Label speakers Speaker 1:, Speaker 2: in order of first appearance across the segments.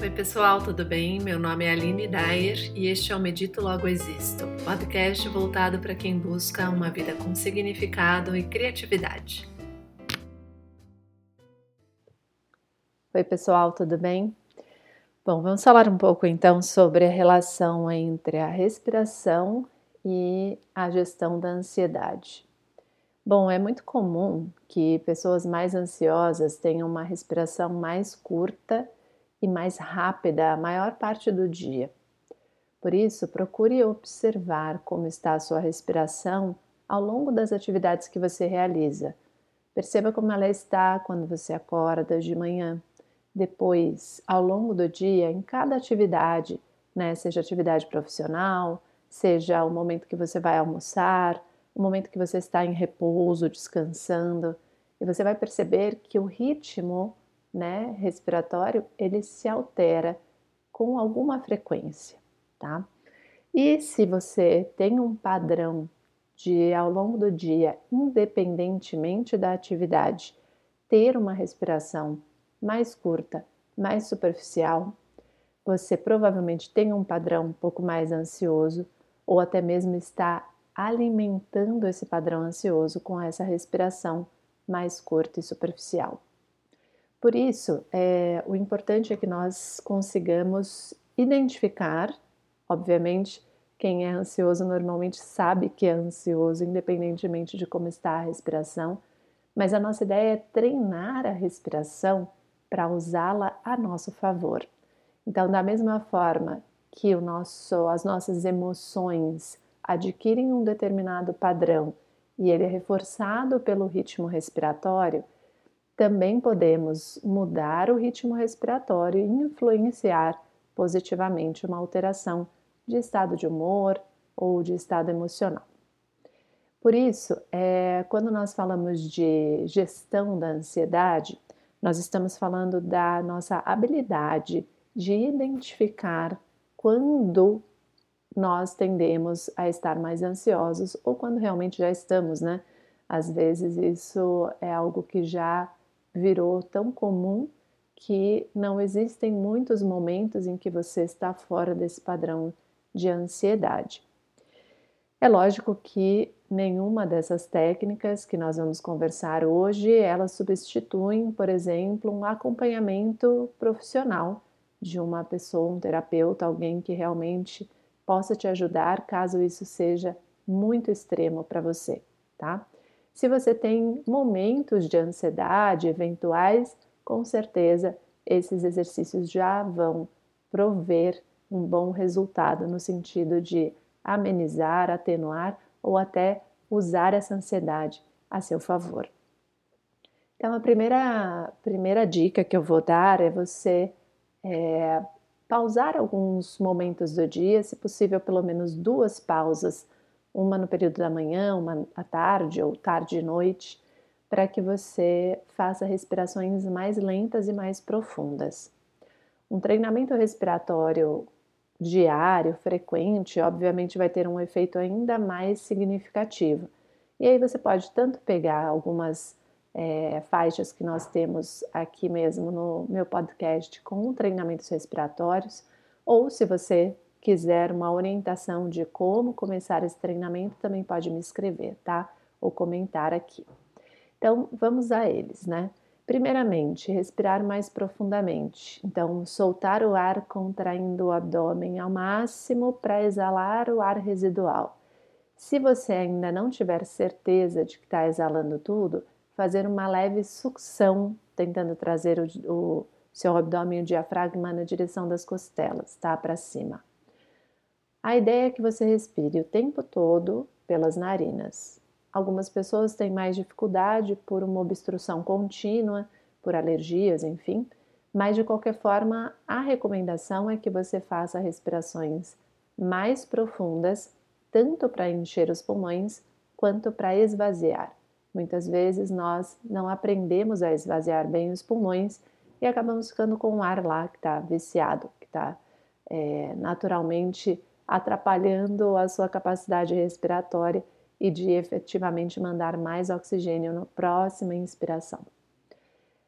Speaker 1: Oi, pessoal, tudo bem? Meu nome é Aline Dyer e este é o Medito Logo Existo, podcast voltado para quem busca uma vida com significado e criatividade. Oi, pessoal, tudo bem? Bom, vamos falar um pouco então sobre a relação entre a respiração e a gestão da ansiedade. Bom, é muito comum que pessoas mais ansiosas tenham uma respiração mais curta e mais rápida a maior parte do dia. Por isso, procure observar como está a sua respiração ao longo das atividades que você realiza. Perceba como ela está quando você acorda de manhã. Depois, ao longo do dia, em cada atividade, né, seja atividade profissional, seja o momento que você vai almoçar, o momento que você está em repouso, descansando, e você vai perceber que o ritmo né, respiratório, ele se altera com alguma frequência, tá? E se você tem um padrão de ao longo do dia, independentemente da atividade, ter uma respiração mais curta, mais superficial, você provavelmente tem um padrão um pouco mais ansioso ou até mesmo está alimentando esse padrão ansioso com essa respiração mais curta e superficial. Por isso, é, o importante é que nós consigamos identificar, obviamente, quem é ansioso normalmente sabe que é ansioso, independentemente de como está a respiração, mas a nossa ideia é treinar a respiração para usá-la a nosso favor. Então, da mesma forma que o nosso, as nossas emoções adquirem um determinado padrão e ele é reforçado pelo ritmo respiratório, também podemos mudar o ritmo respiratório e influenciar positivamente uma alteração de estado de humor ou de estado emocional. Por isso, é, quando nós falamos de gestão da ansiedade, nós estamos falando da nossa habilidade de identificar quando nós tendemos a estar mais ansiosos ou quando realmente já estamos, né? Às vezes isso é algo que já virou tão comum que não existem muitos momentos em que você está fora desse padrão de ansiedade. É lógico que nenhuma dessas técnicas que nós vamos conversar hoje, elas substituem, por exemplo, um acompanhamento profissional de uma pessoa, um terapeuta, alguém que realmente possa te ajudar caso isso seja muito extremo para você, tá? Se você tem momentos de ansiedade eventuais, com certeza esses exercícios já vão prover um bom resultado no sentido de amenizar, atenuar ou até usar essa ansiedade a seu favor. Então, a primeira, primeira dica que eu vou dar é você é, pausar alguns momentos do dia, se possível, pelo menos duas pausas uma no período da manhã, uma à tarde ou tarde e noite, para que você faça respirações mais lentas e mais profundas. Um treinamento respiratório diário, frequente, obviamente vai ter um efeito ainda mais significativo. E aí você pode tanto pegar algumas é, faixas que nós temos aqui mesmo no meu podcast com treinamentos respiratórios, ou se você quiser uma orientação de como começar esse treinamento, também pode me escrever, tá? Ou comentar aqui. Então, vamos a eles, né? Primeiramente, respirar mais profundamente. Então, soltar o ar contraindo o abdômen ao máximo para exalar o ar residual. Se você ainda não tiver certeza de que está exalando tudo, fazer uma leve sucção, tentando trazer o, o seu abdômen e o diafragma na direção das costelas, tá? Para cima. A ideia é que você respire o tempo todo pelas narinas. Algumas pessoas têm mais dificuldade por uma obstrução contínua, por alergias, enfim, mas de qualquer forma, a recomendação é que você faça respirações mais profundas, tanto para encher os pulmões quanto para esvaziar. Muitas vezes nós não aprendemos a esvaziar bem os pulmões e acabamos ficando com o ar lá que está viciado, que está é, naturalmente atrapalhando a sua capacidade respiratória e de efetivamente mandar mais oxigênio na próxima inspiração.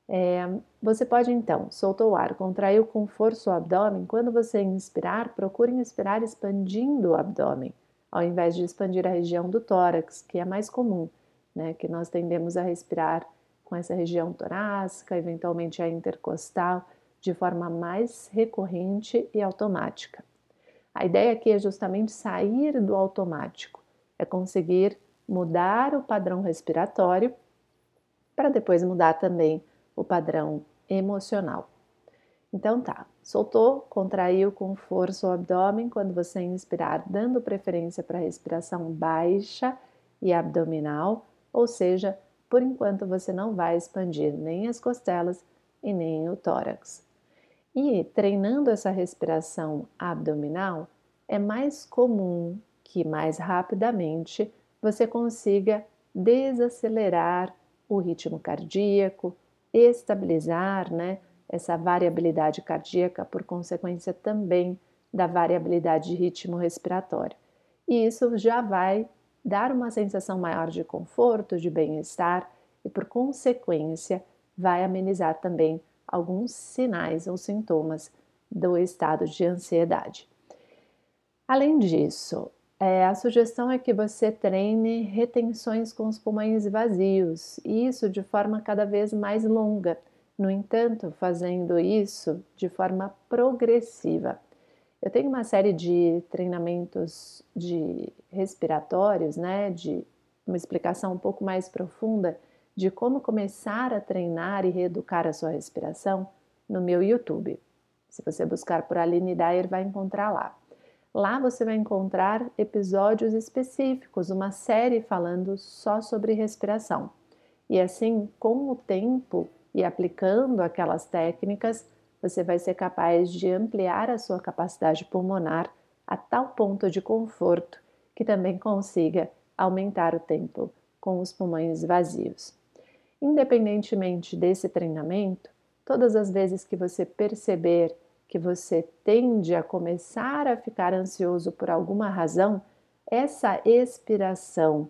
Speaker 1: É, você pode então, soltou o ar, contraiu com força o abdômen. Quando você inspirar, procure inspirar expandindo o abdômen, ao invés de expandir a região do tórax, que é mais comum, né? Que nós tendemos a respirar com essa região torácica, eventualmente a intercostal, de forma mais recorrente e automática. A ideia aqui é justamente sair do automático, é conseguir mudar o padrão respiratório para depois mudar também o padrão emocional. Então tá, soltou, contraiu com força o abdômen quando você inspirar, dando preferência para a respiração baixa e abdominal, ou seja, por enquanto você não vai expandir nem as costelas e nem o tórax. E treinando essa respiração abdominal, é mais comum que mais rapidamente você consiga desacelerar o ritmo cardíaco, estabilizar né, essa variabilidade cardíaca, por consequência também da variabilidade de ritmo respiratório. E isso já vai dar uma sensação maior de conforto, de bem-estar e, por consequência, vai amenizar também alguns sinais ou sintomas do estado de ansiedade. Além disso, é, a sugestão é que você treine retenções com os pulmões vazios, e isso de forma cada vez mais longa. No entanto, fazendo isso de forma progressiva. Eu tenho uma série de treinamentos de respiratórios, né, de uma explicação um pouco mais profunda de como começar a treinar e reeducar a sua respiração no meu YouTube. Se você buscar por Aline Dyer, vai encontrar lá. Lá você vai encontrar episódios específicos, uma série falando só sobre respiração. E assim, com o tempo e aplicando aquelas técnicas, você vai ser capaz de ampliar a sua capacidade pulmonar a tal ponto de conforto que também consiga aumentar o tempo com os pulmões vazios. Independentemente desse treinamento, todas as vezes que você perceber que você tende a começar a ficar ansioso por alguma razão, essa expiração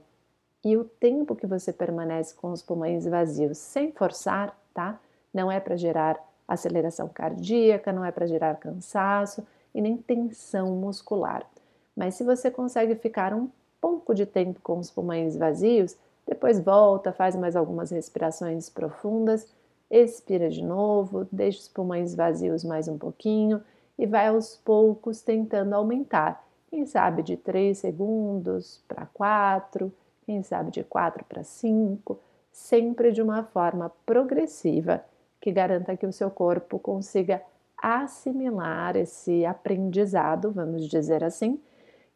Speaker 1: e o tempo que você permanece com os pulmões vazios sem forçar, tá? Não é para gerar aceleração cardíaca, não é para gerar cansaço e nem tensão muscular. Mas se você consegue ficar um pouco de tempo com os pulmões vazios, depois volta, faz mais algumas respirações profundas, expira de novo, deixa os pulmões vazios mais um pouquinho e vai aos poucos tentando aumentar. Quem sabe de 3 segundos para 4, quem sabe de 4 para 5, sempre de uma forma progressiva que garanta que o seu corpo consiga assimilar esse aprendizado, vamos dizer assim,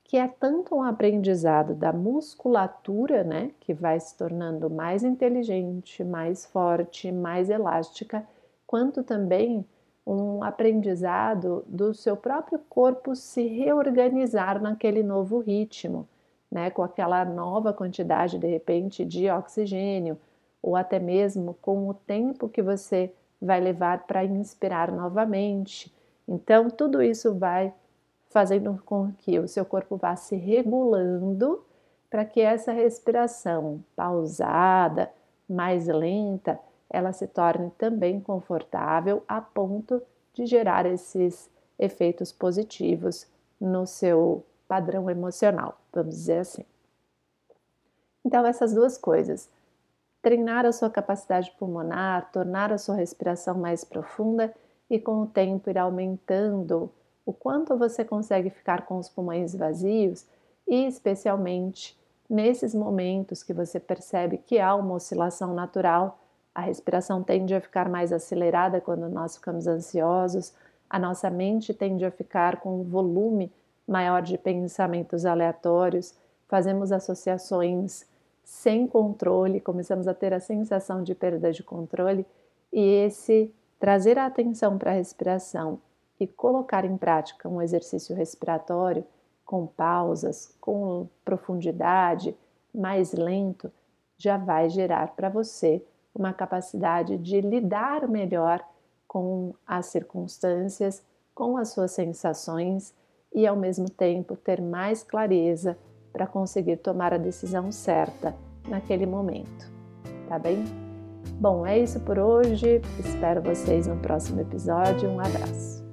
Speaker 1: que é tanto um aprendizado da musculatura, né, que vai se tornando mais inteligente, mais forte, mais elástica, quanto também um aprendizado do seu próprio corpo se reorganizar naquele novo ritmo, né, com aquela nova quantidade de repente de oxigênio, ou até mesmo com o tempo que você vai levar para inspirar novamente. Então, tudo isso vai fazendo com que o seu corpo vá se regulando para que essa respiração pausada, mais lenta, ela se torne também confortável a ponto de gerar esses efeitos positivos no seu padrão emocional, vamos dizer assim. Então, essas duas coisas, treinar a sua capacidade pulmonar, tornar a sua respiração mais profunda e com o tempo ir aumentando o quanto você consegue ficar com os pulmões vazios e, especialmente, nesses momentos que você percebe que há uma oscilação natural, a respiração tende a ficar mais acelerada quando nós ficamos ansiosos, a nossa mente tende a ficar com um volume maior de pensamentos aleatórios, fazemos associações sem controle, começamos a ter a sensação de perda de controle e esse trazer a atenção para a respiração e colocar em prática um exercício respiratório com pausas, com profundidade, mais lento, já vai gerar para você uma capacidade de lidar melhor com as circunstâncias, com as suas sensações e ao mesmo tempo ter mais clareza para conseguir tomar a decisão certa naquele momento. Tá bem? Bom, é isso por hoje. Espero vocês no próximo episódio. Um abraço.